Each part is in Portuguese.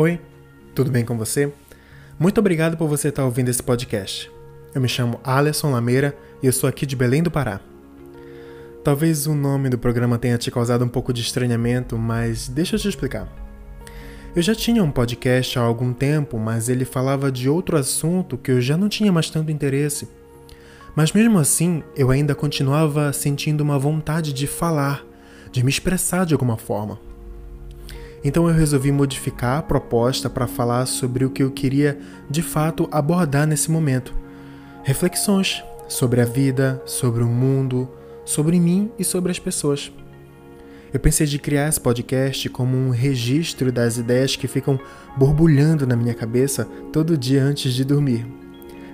Oi, tudo bem com você? Muito obrigado por você estar ouvindo esse podcast. Eu me chamo Alisson Lameira e eu sou aqui de Belém do Pará. Talvez o nome do programa tenha te causado um pouco de estranhamento, mas deixa eu te explicar. Eu já tinha um podcast há algum tempo, mas ele falava de outro assunto que eu já não tinha mais tanto interesse. Mas mesmo assim, eu ainda continuava sentindo uma vontade de falar, de me expressar de alguma forma. Então eu resolvi modificar a proposta para falar sobre o que eu queria de fato abordar nesse momento. Reflexões sobre a vida, sobre o mundo, sobre mim e sobre as pessoas. Eu pensei de criar esse podcast como um registro das ideias que ficam borbulhando na minha cabeça todo dia antes de dormir.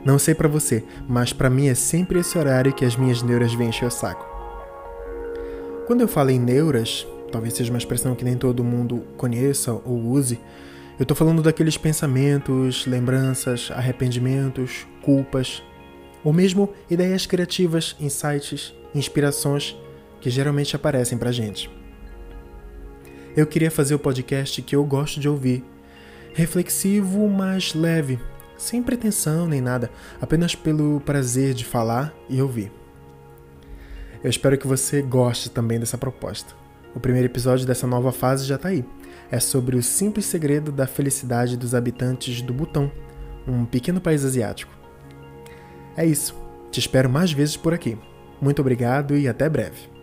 Não sei para você, mas para mim é sempre esse horário que as minhas neuras vêm encher o saco. Quando eu falo em neuras, talvez seja uma expressão que nem todo mundo conheça ou use, eu estou falando daqueles pensamentos, lembranças, arrependimentos, culpas, ou mesmo ideias criativas, insights, inspirações que geralmente aparecem pra gente. Eu queria fazer o podcast que eu gosto de ouvir, reflexivo, mas leve, sem pretensão nem nada, apenas pelo prazer de falar e ouvir. Eu espero que você goste também dessa proposta. O primeiro episódio dessa nova fase já está aí. É sobre o simples segredo da felicidade dos habitantes do Butão, um pequeno país asiático. É isso. Te espero mais vezes por aqui. Muito obrigado e até breve.